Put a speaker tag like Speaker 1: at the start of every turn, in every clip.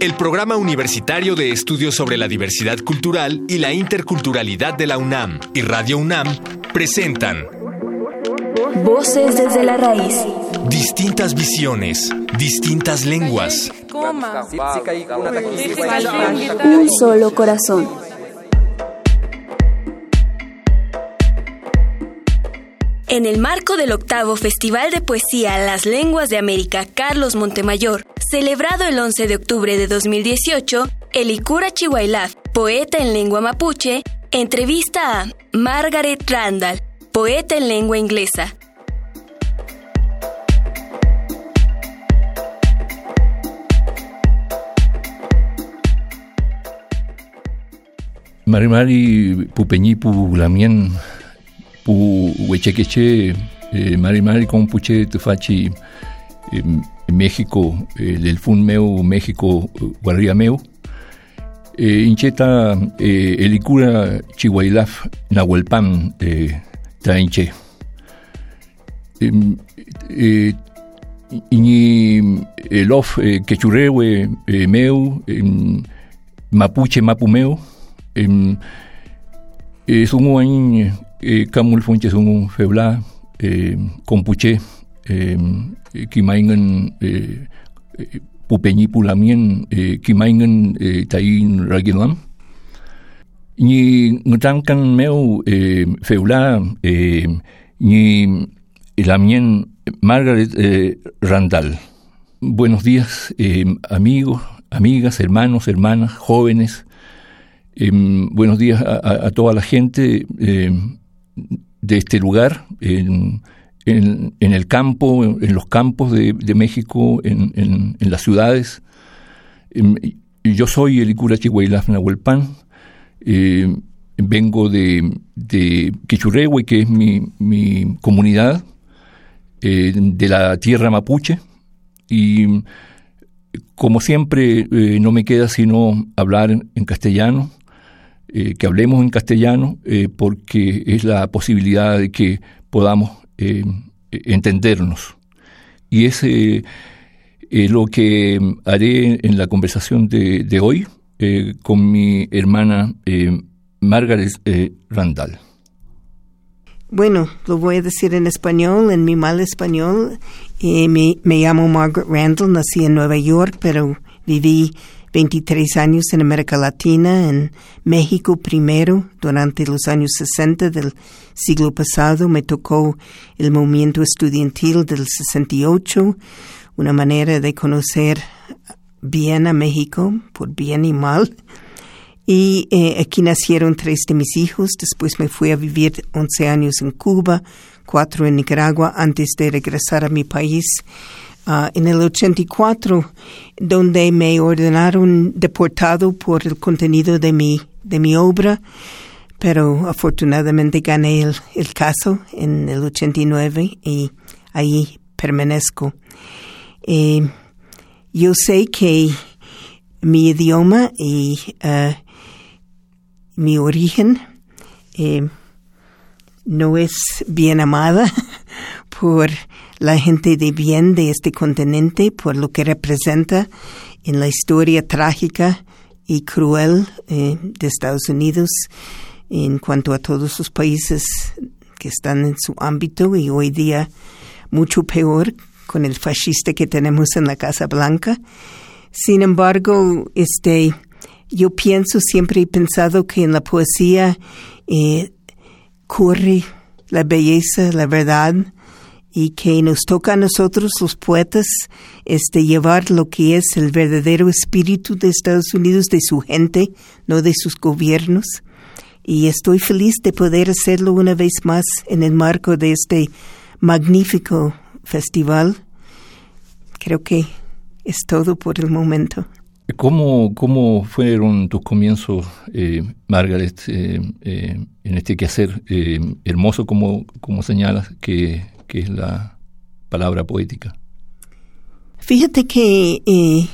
Speaker 1: El Programa Universitario de Estudios sobre la Diversidad Cultural y la Interculturalidad de la UNAM y Radio UNAM presentan
Speaker 2: Voces desde la raíz.
Speaker 1: Distintas visiones, distintas lenguas.
Speaker 2: Un solo corazón. En el marco del octavo Festival de Poesía Las Lenguas de América Carlos Montemayor, celebrado el 11 de octubre de 2018, Elikura Chihuailaf, poeta en lengua mapuche, entrevista a Margaret Randall, poeta en lengua inglesa.
Speaker 3: Mari Mari Pupeñipu Lamien Pu Huechequeche eh, Mari Mari con Puche Tufachi eh, México eh, del Fun Meu México Guarria Meu. Eh, Incheta eh, Elicura Chihuailaf Nahuelpan eh, Trainche. Eh, eh, Iñi Elof eh, Quechurehue eh, Meu Mapuche Mapu Meu. Eh, sungu ain eh, kamul funche febla eh, kompuche eh, kimaingan eh, eh, eh, eh, tain ragilam ni ngutangkan meu eh, eh, ni lamien Margaret eh, Randall. Buenos días eh, amigos amigas hermanos hermanas jóvenes. Eh, buenos días a, toda la gente eh, de este lugar, en, en, en, el campo, en los campos de, México, en, en, las ciudades. yo soy el Icura Chihuahilaf Nahuelpan, eh, vengo de, de Quichurehue, que es mi, mi comunidad, eh, de la tierra mapuche, y como siempre eh, no me queda sino hablar en castellano, eh, que hablemos en castellano porque es la posibilidad de que podamos eh, entendernos. Y es lo que haré en la conversación de, de hoy con mi hermana Margaret Randall.
Speaker 4: Bueno, lo voy a decir en español, en mi mal español. me, me llamo Margaret Randall, nací en Nueva York, pero viví 23 años en América Latina, en México primero, durante los años 60 del siglo pasado. Me tocó el movimiento estudiantil del 68, una manera de conocer bien a México, por bien y mal. Y eh, aquí nacieron tres de mis hijos, después me fui a vivir 11 años en Cuba, cuatro en Nicaragua, antes de regresar a mi país Uh, en el 84, donde me ordenaron deportado por el contenido de mi, de mi obra, pero afortunadamente gané el, el caso en el 89 y ahí permanezco. Eh, yo sé que mi idioma y uh, mi origen eh, no es bien amada por la gente de bien de este continente por lo que representa en la historia trágica y cruel eh, de Estados Unidos en cuanto a todos los países que están en su ámbito y hoy día mucho peor con el fascista que tenemos en la Casa Blanca. Sin embargo, este, yo pienso, siempre he pensado que en la poesía eh, corre la belleza, la verdad, y que nos toca a nosotros los poetas este llevar lo que es el verdadero espíritu de Estados Unidos de su gente no de sus gobiernos. Y estoy feliz de poder hacerlo una vez más en el marco de este magnífico festival. Creo que es todo por el momento.
Speaker 3: ¿Cómo, cómo fueron tus comienzos, eh, Margaret, eh, eh, en este quehacer eh, hermoso como, como señalas que, que es la palabra poética?
Speaker 4: Fíjate que eh,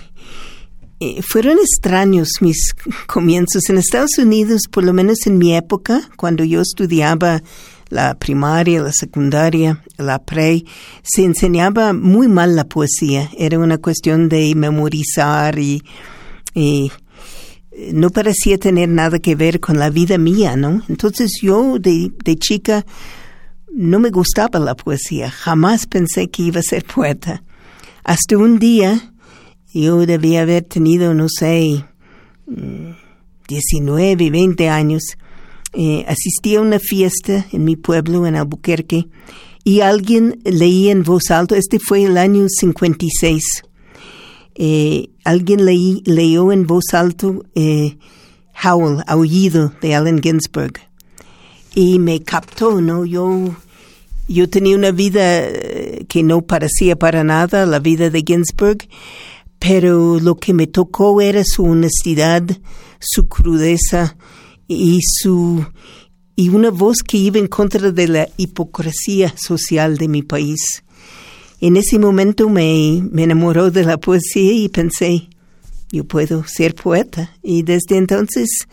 Speaker 4: eh, fueron extraños mis comienzos en Estados Unidos, por lo menos en mi época, cuando yo estudiaba la primaria, la secundaria, la pre, se enseñaba muy mal la poesía. Era una cuestión de memorizar y, no parecía tener nada que ver con la vida mía, ¿no? Entonces yo de, de chica no me gustaba la poesía, jamás pensé que iba a ser poeta. Hasta un día yo debía haber tenido, no sé, 19, 20 años, eh, asistí a una fiesta en mi pueblo, en Albuquerque, y alguien leía en voz alta, este fue el año 56, eh, alguien leí, leyó en voz alta eh, Howl, Aullido, de Allen Ginsberg, y me captó, ¿no? Yo, yo tenía una vida que no parecía para nada la vida de Ginsberg, pero lo que me tocó era su honestidad, su crudeza y su y una voz que iba en contra de la hipocresía social de mi país. En ese momento me, me enamoró de la poesía y pensé, yo puedo ser poeta. Y desde entonces,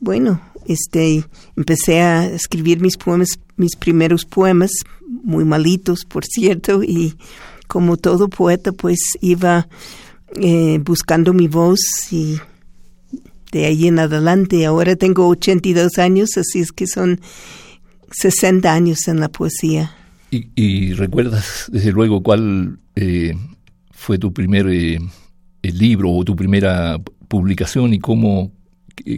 Speaker 4: bueno, este, empecé a escribir mis poemas, mis primeros poemas, muy malitos, por cierto, y como todo poeta, pues iba eh, buscando mi voz y de ahí en adelante. Ahora tengo 82 años, así es que son 60 años en la poesía.
Speaker 3: ¿Y, recuerdas, desde luego, cuál eh, fue tu primer eh, libro o tu primera publicación y cómo,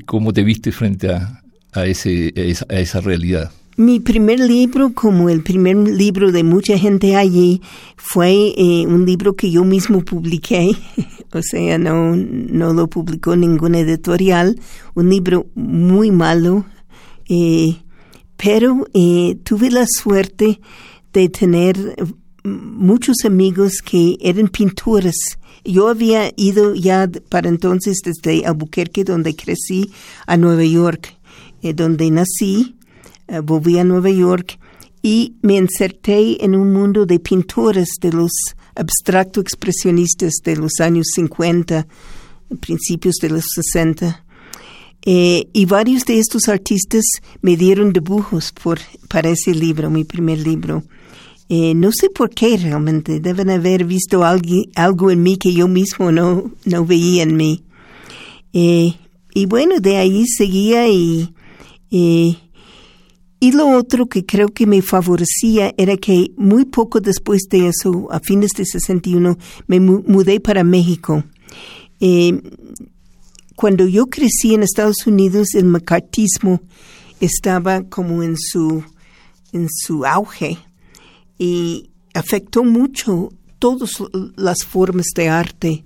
Speaker 3: cómo te viste frente a, a, ese, a esa realidad?
Speaker 4: Mi primer libro, como el primer libro de mucha gente allí, fue eh, un libro que yo mismo publiqué, o sea, no, no lo publicó ningún editorial, un libro muy malo, eh, pero eh, tuve la suerte de tener muchos amigos que eran pintores. Yo había ido ya para entonces desde Albuquerque, donde crecí, a Nueva York, donde nací eh, volví a Nueva York y me inserté en un mundo de pintores de los abstracto expresionistas de los años 50, principios de los 60. Eh, y varios de estos artistas me dieron dibujos por, para ese libro, mi primer libro. Eh, no sé por qué realmente, deben haber visto algo, en mí que yo mismo no, no veía en mí. y bueno, de ahí seguía y y lo otro que creo que me favorecía era que muy poco después de eso, a fines de 61, me mudé para México. Eh, cuando yo crecí en Estados Unidos, el macartismo estaba como en su, en su auge y afectó mucho todas las formas de arte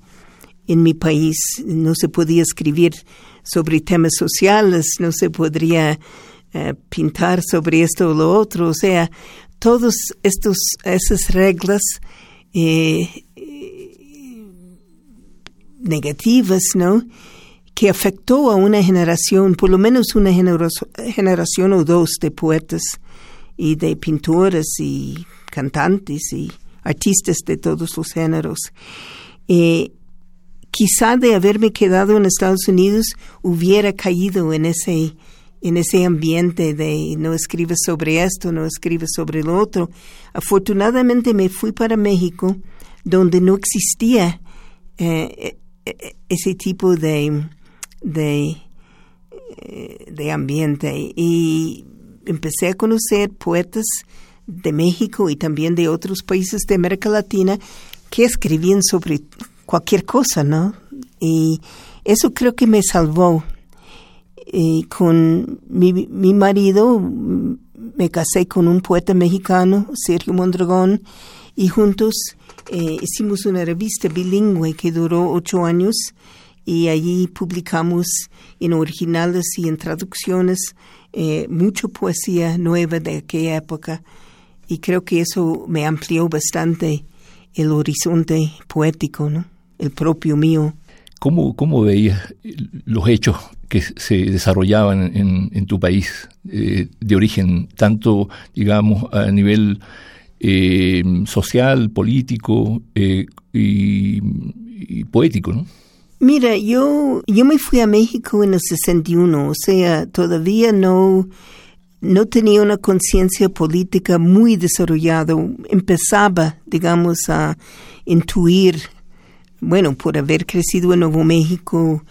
Speaker 4: en mi país. No se podía escribir sobre temas sociales, no se podría eh, pintar sobre esto o lo otro, o sea, todas esas reglas eh, negativas, ¿no? Que afectó a una generación, por lo menos una generación o dos de poetas y de pintores y cantantes y artistas de todos los géneros. Eh, quizá de haberme quedado en Estados Unidos hubiera caído en ese en ese ambiente de no escribes sobre esto, no escribes sobre lo otro. Afortunadamente me fui para México, donde no existía eh, eh, ese tipo de, de, eh, de ambiente. Y empecé a conocer poetas de México y también de otros países de América Latina que escribían sobre cualquier cosa, ¿no? Y eso creo que me salvó y con mi, mi marido me casé con un poeta mexicano, Sergio Mondragón, y juntos eh, hicimos una revista bilingüe que duró ocho años y allí publicamos en originales y en traducciones eh, mucha poesía nueva de aquella época y creo que eso me amplió bastante el horizonte poético, ¿no? el propio mío.
Speaker 3: ¿Cómo, cómo veías los hechos que se desarrollaban en, tu país eh, de origen, tanto, digamos, a nivel eh, social, político eh, y, poético, ¿no?
Speaker 4: Mira, yo, yo me fui a México en el 61, o sea, todavía no, no tenía una conciencia política muy desarrollada. Empezaba, digamos, a intuir, bueno, por haber crecido en Nuevo México,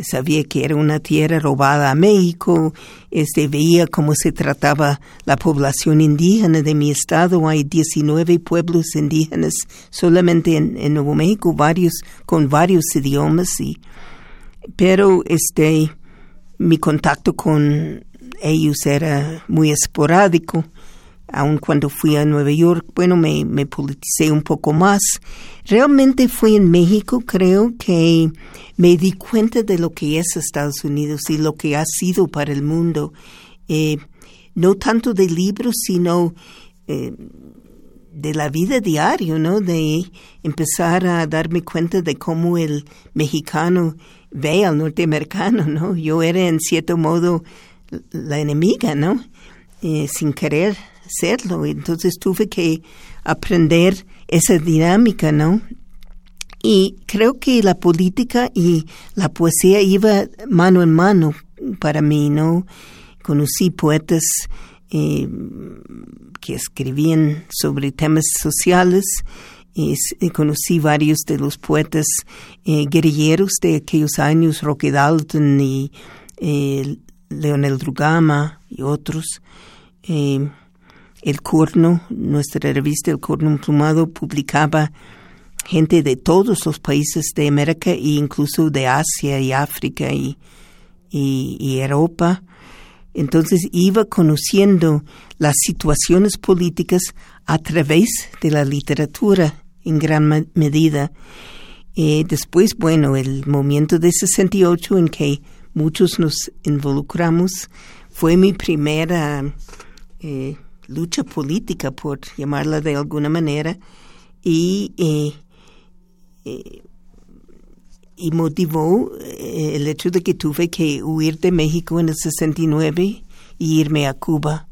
Speaker 4: sabía que era una tierra robada a México, este, veía cómo se trataba la población indígena de mi estado. Hay 19 pueblos indígenas solamente en, Nuevo México, varios con varios idiomas. Y, pero este, mi contacto con ellos era muy esporádico aun cuando fui a Nueva York, bueno, me, me politicé un poco más. Realmente fui en México, creo que me di cuenta de lo que es Estados Unidos y lo que ha sido para el mundo. Eh, no tanto de libros, sino eh, de la vida diaria, ¿no? De empezar a darme cuenta de cómo el mexicano ve al norteamericano, ¿no? Yo era en cierto modo la enemiga, ¿no? Eh, sin querer hacerlo. Entonces tuve que aprender esa dinámica, ¿no? Y creo que la política y la poesía iba mano en mano para mí, ¿no? Conocí poetas eh, que escribían sobre temas sociales. Conocí varios de los poetas eh, guerrilleros de aquellos años, Roque Dalton y Leonel Drugama y otros. El Corno, nuestra revista El Corno Emplumado, publicaba gente de todos los países de América e incluso de Asia y África y, y, Europa. Entonces iba conociendo las situaciones políticas a través de la literatura en gran medida. Eh, después, bueno, el momento de 68 en que muchos nos involucramos fue mi primera eh, lucha política, por llamarla de alguna manera, y, eh, eh, motivó el hecho de que tuve que huir de México en el 69 y irme a Cuba.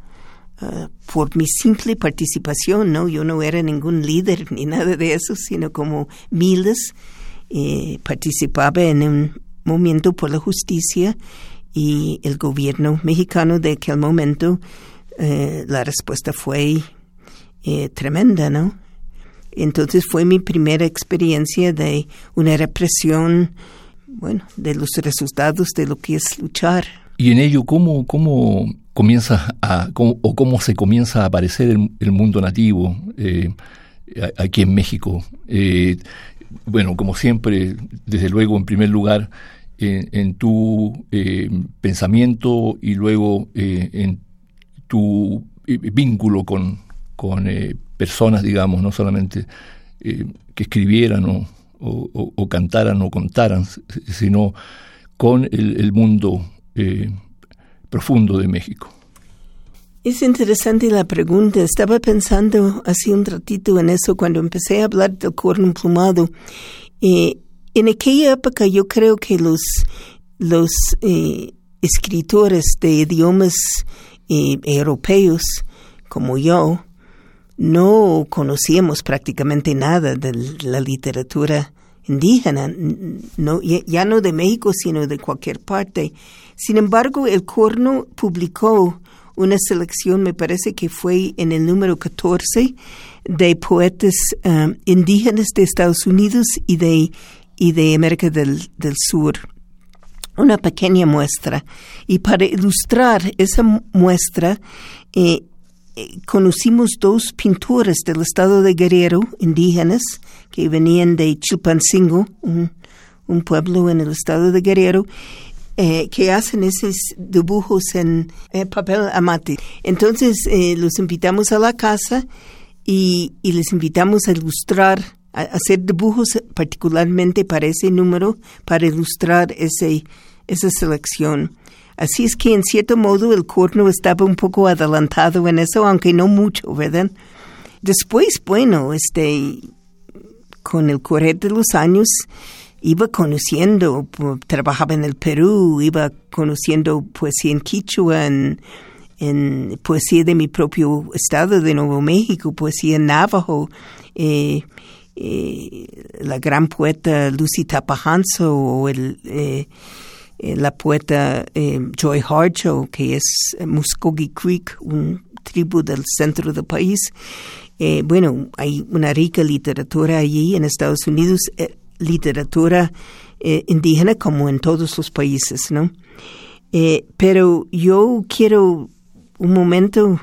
Speaker 4: Ah, por mi simple participación, ¿no? Yo no era ningún líder ni nada de eso, sino como miles participaba en un movimiento por la justicia y el gobierno mexicano de aquel momento eh, la respuesta fue eh, tremenda, ¿no? Entonces fue mi primera experiencia de una represión, bueno, de los resultados de lo que es luchar.
Speaker 3: Y en ello, ¿cómo, cómo comienza a, o cómo se comienza a aparecer el, mundo nativo eh, aquí en México? Bueno, como siempre, desde luego, en primer lugar, en tu pensamiento y luego en tu eh, vínculo con, con eh, personas, digamos, no solamente eh, que escribieran o, cantaran o contaran, sino con el, mundo profundo de México.
Speaker 4: Es interesante la pregunta. Estaba pensando hace un ratito en eso cuando empecé a hablar del corno emplumado. en aquella época yo creo que los, los escritores de idiomas y europeos como yo no conocíamos prácticamente nada de la literatura indígena, no, ya no de México, sino de cualquier parte. Sin embargo, el Corno publicó una selección, me parece que fue en el número 14, de poetas um, indígenas de Estados Unidos y de, y de América del, del Sur una pequeña muestra. Y para ilustrar esa muestra, eh, eh, conocimos dos pintores del estado de Guerrero, indígenas, que venían de Chilpancingo, un, pueblo en el estado de Guerrero, eh, que hacen esos dibujos en papel amate. Entonces los invitamos a la casa y, les invitamos a ilustrar hacer dibujos particularmente para ese número, para ilustrar ese, esa selección. Así es que en cierto modo el corno estaba un poco adelantado en eso, aunque no mucho, ¿verdad? Después, bueno, este, con el correr de los años, iba conociendo, trabajaba en el Perú, iba conociendo poesía en Quichua, en, poesía de mi propio estado de Nuevo México, poesía en Navajo, eh, eh, la gran poeta Lucy Tapahanso o el, eh, eh, la poeta eh, Joy Harjo, que es Muskogee Creek, un tribu del centro del país. bueno, hay una rica literatura allí en Estados Unidos, literatura indígena como en todos los países, ¿no? pero yo quiero un momento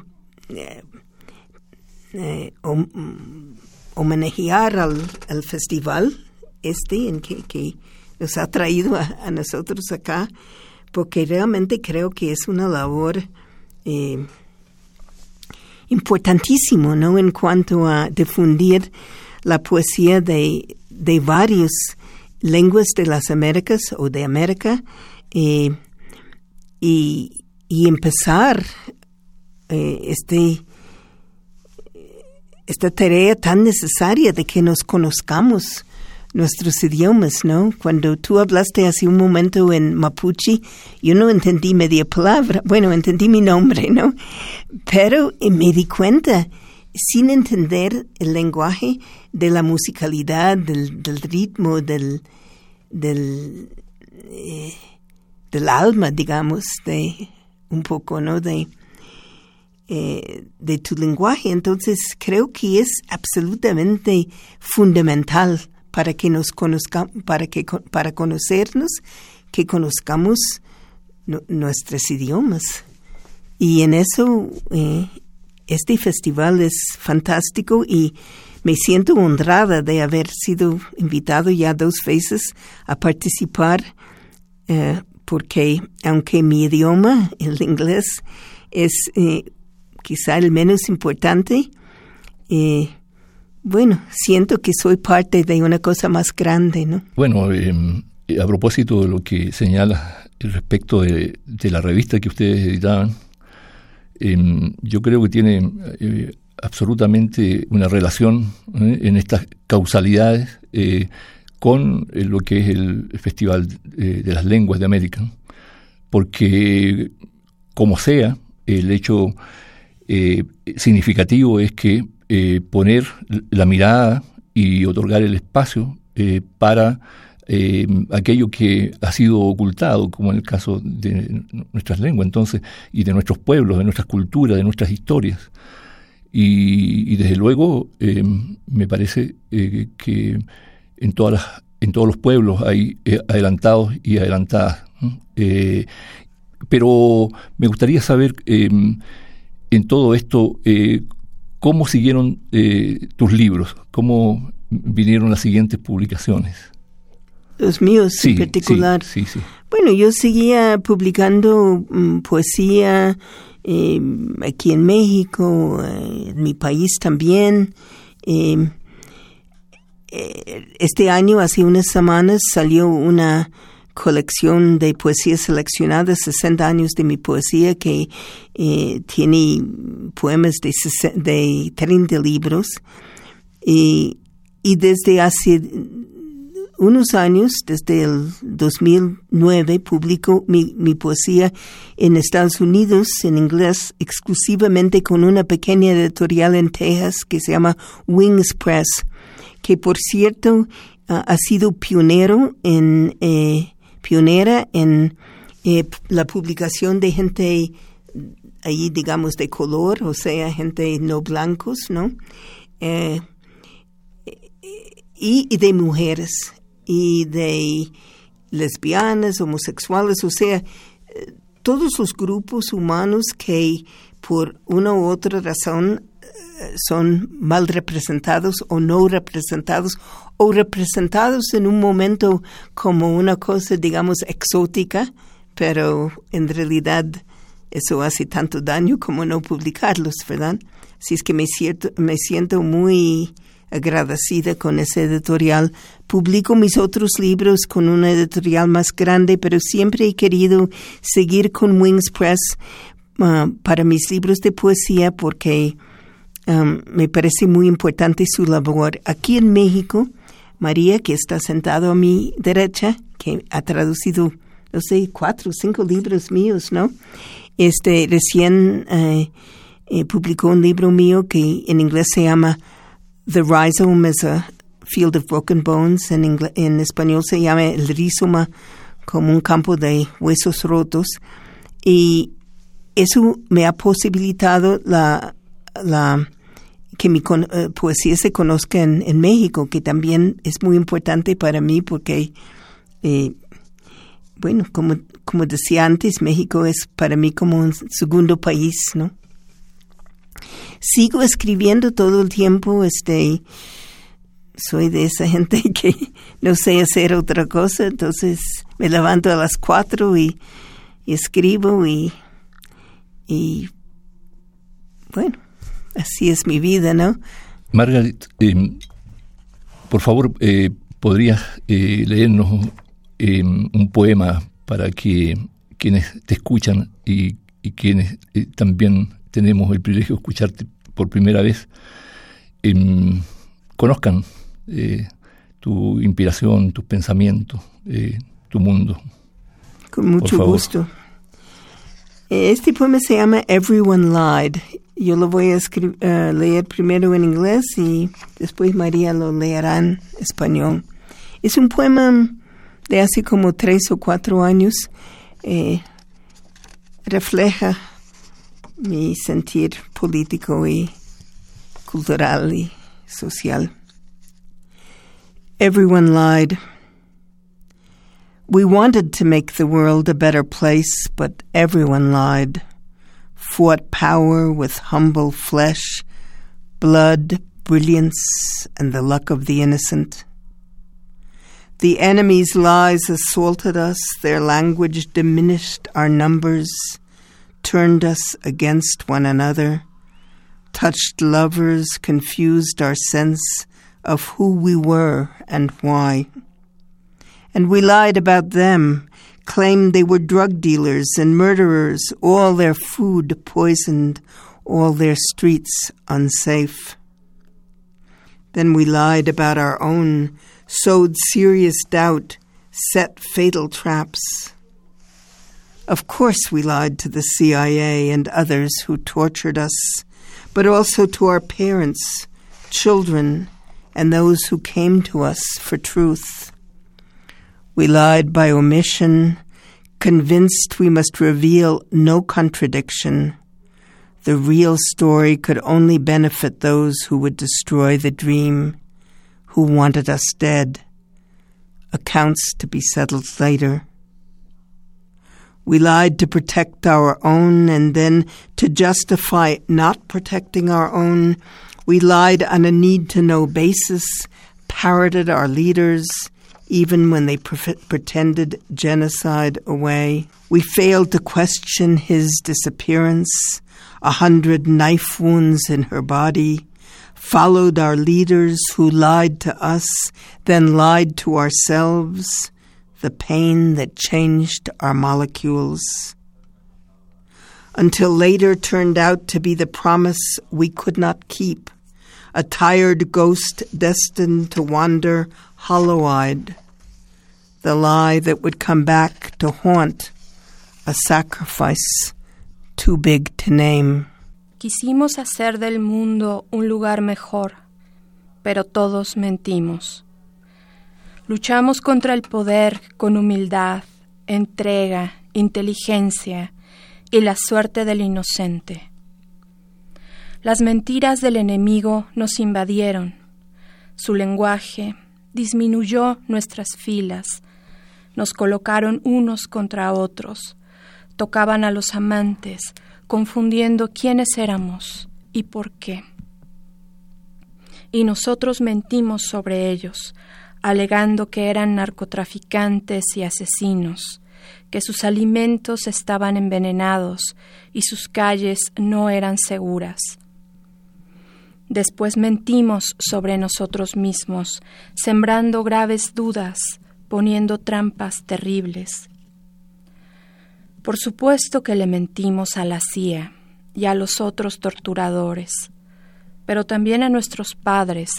Speaker 4: homenajear al, festival este en que, nos ha traído a, nosotros acá, porque realmente creo que es una labor eh, importantísimo, ¿no? En cuanto a difundir la poesía de, de varias lenguas de las Américas o de América eh, y, y, empezar eh, este esta tarea tan necesaria de que nos conozcamos nuestros idiomas, ¿no? Cuando tú hablaste hace un momento en Mapuche, yo no entendí media palabra, bueno, entendí mi nombre, ¿no? Pero eh, me di cuenta, sin entender el lenguaje, de la musicalidad, del, ritmo, del, eh, del alma, digamos, de un poco, ¿no? De, eh, de tu lenguaje. Entonces creo que es absolutamente fundamental para que nos conozcamos, para que para conocernos, que conozcamos nuestros idiomas. Y en eso eh, este festival es fantástico y me siento honrada de haber sido invitado ya dos veces a participar, eh, porque aunque mi idioma, el inglés, es quizá el menos importante, eh, bueno, siento que soy parte de una cosa más grande, ¿no?
Speaker 3: Bueno, em, a propósito de lo que señala respecto de, la revista que ustedes editaban, em, yo creo que tiene eh, absolutamente una relación ¿eh? en estas causalidades con lo que es el Festival de las Lenguas de América, porque como sea, el hecho eh, significativo es que eh, poner la mirada y otorgar el espacio eh, aquello que ha sido ocultado, como en el caso de nuestras lenguas, entonces, y de nuestros pueblos, de nuestras culturas, de nuestras historias. Y, desde luego, me parece que en todas las, en todos los pueblos hay adelantados y adelantadas. pero me gustaría saber en todo esto, eh, ¿cómo siguieron eh, tus libros? ¿Cómo vinieron las siguientes publicaciones?
Speaker 4: Los míos en particular.
Speaker 3: Sí, sí,
Speaker 4: bueno, yo seguía publicando mm, poesía em, aquí en México, eh, en mi país también. Em, este año, hace unas semanas, salió una colección de poesía seleccionada, 60 años de mi poesía, que eh, tiene poemas de, de 30 libros. Y, y desde hace unos años, desde el 2009, publico mi, mi, poesía en Estados Unidos en inglés exclusivamente con una pequeña editorial en Texas que se llama Wings Press, que por cierto ha sido pionero en eh, pionera en eh, la publicación de gente ahí, digamos, de color, o sea, gente no blancos, ¿no? Eh, y, de mujeres, y de lesbianas, homosexuales, o sea, todos los grupos humanos que por una u otra razón eh, son mal representados o no representados o representados en un momento como una cosa, digamos, exótica, pero en realidad eso hace tanto daño como no publicarlos, ¿verdad? Así es que me, me siento muy agradecida con ese editorial. Publico mis otros libros con una editorial más grande, pero siempre he querido seguir con Wings Press ah, para mis libros de poesía porque um, me parece muy importante su labor. Aquí en México, María, que está sentado a mi derecha, que ha traducido, no sé, cuatro o cinco libros míos, ¿no? Este, recién eh, eh, publicó un libro mío que en inglés se llama The Rhizome is a Field of Broken Bones. En, en español se llama El rizoma como un campo de huesos rotos y eso me ha posibilitado la, la que mi eh, poesía se conozca en, en, México, que también es muy importante para mí porque, eh, bueno, como, como decía antes, México es para mí como un segundo país, ¿no? Sigo escribiendo todo el tiempo, este, soy de esa gente que no sé hacer otra cosa, entonces me levanto a las cuatro y, escribo y, y, bueno, así es mi vida, ¿no?
Speaker 3: Margaret, em, por favor, eh, ¿podrías eh, leernos em, un poema para que quienes te escuchan y, y quienes eh, también tenemos el privilegio de escucharte por primera vez em, conozcan eh, tu inspiración, tus pensamientos, eh, tu mundo.
Speaker 4: Con mucho gusto. Este poema se llama Everyone Lied. Yo lo voy a uh, leer primero en inglés y después María lo leerá en español. Es un poema de hace como tres o cuatro años. Refleja mi sentir político y cultural y social. Everyone lied. We wanted to make the world a better place, but everyone lied. Fought power with humble flesh, blood, brilliance, and the luck of the innocent. The enemy's lies assaulted us, their language diminished our numbers, turned us against one another, touched lovers, confused our sense of who we were and why. And we lied about them, claimed they were drug dealers and murderers, all their food poisoned, all their streets unsafe. Then we lied about our own, sowed serious doubt, set fatal traps. Of course, we lied to the CIA and others who tortured us, but also to our parents, children, and those who came to us for truth. We lied by omission, convinced we must reveal no contradiction. The real story could only benefit those who would destroy the dream, who wanted us dead. Accounts to be settled later. We lied to protect our own, and then to justify not protecting our own, we lied on a need to know basis, parroted our leaders, even when they pre- pretended genocide away. We failed to question his disappearance, a hundred knife wounds in her body, followed our leaders who lied to us, then lied to ourselves, the pain that changed our molecules until later turned out to be the promise we could not keep, a tired ghost destined to wander hollow eyed, the lie that would come back to haunt, a sacrifice too big to name.
Speaker 5: Quisimos hacer del mundo un lugar mejor, pero todos mentimos. Luchamos contra el poder con humildad, entrega, inteligencia, y la suerte del inocente. Las mentiras del enemigo nos invadieron. Su lenguaje disminuyó nuestras filas. Nos colocaron unos contra otros. Tocaban a los amantes, confundiendo quiénes éramos y por qué. Y nosotros mentimos sobre ellos, alegando que eran narcotraficantes y asesinos que sus alimentos estaban envenenados y sus calles no eran seguras. Después mentimos sobre nosotros mismos, sembrando graves dudas, poniendo trampas terribles. Por supuesto que le mentimos a la CIA y a los otros torturadores, pero también a nuestros padres,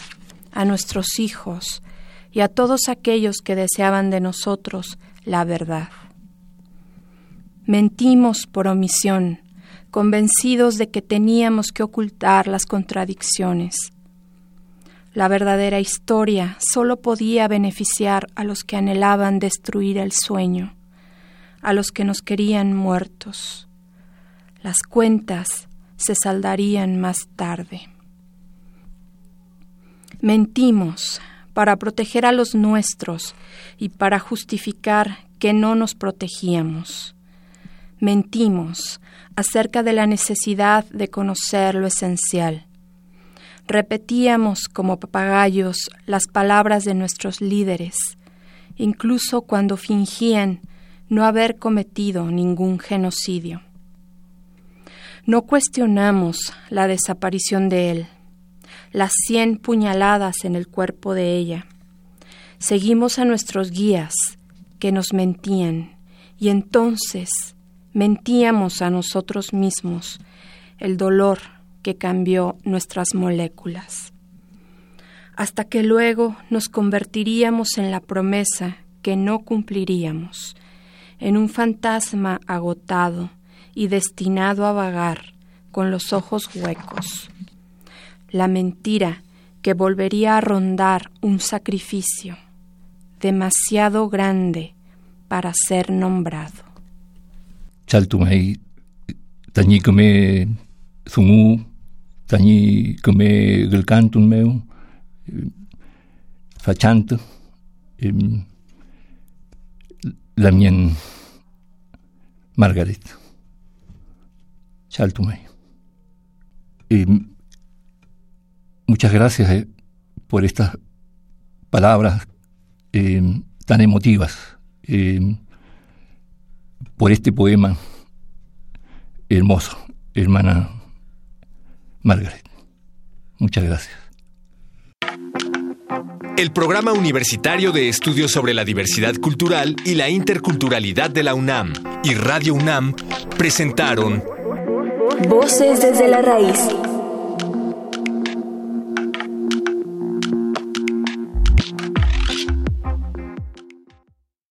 Speaker 5: a nuestros hijos y a todos aquellos que deseaban de nosotros la verdad. Mentimos por omisión, convencidos de que teníamos que ocultar las contradicciones. La verdadera historia solo podía beneficiar a los que anhelaban destruir el sueño, a los que nos querían muertos. Las cuentas se saldarían más tarde. Mentimos para proteger a los nuestros y para justificar que no nos protegíamos. Mentimos acerca de la necesidad de conocer lo esencial. Repetíamos como papagayos las palabras de nuestros líderes, incluso cuando fingían no haber cometido ningún genocidio. No cuestionamos la desaparición de él, las cien puñaladas en el cuerpo de ella. Seguimos a nuestros guías que nos mentían y entonces mentíamos a nosotros mismos el dolor que cambió nuestras moléculas, hasta que luego nos convertiríamos en la promesa que no cumpliríamos, en un fantasma agotado y destinado a vagar con los ojos huecos, la mentira que volvería a rondar un sacrificio demasiado grande para ser nombrado.
Speaker 3: Chaltumay, tañi kame zungu, tañi kame gelcantun meu, fachanto, la mien Margaret. Chaltumay. Muchas gracias eh, por estas palabras eh, tan emotivas, eh, por este poema hermoso, hermana Margaret. Muchas gracias.
Speaker 1: El Programa Universitario de Estudios sobre la Diversidad Cultural y la Interculturalidad de la UNAM y Radio UNAM presentaron
Speaker 2: Voces desde la Raíz